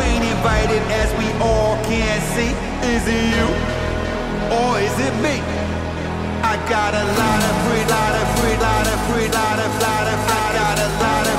free, lot of free, light of free light, free light and flida, fly, light, a lot of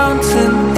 mountain.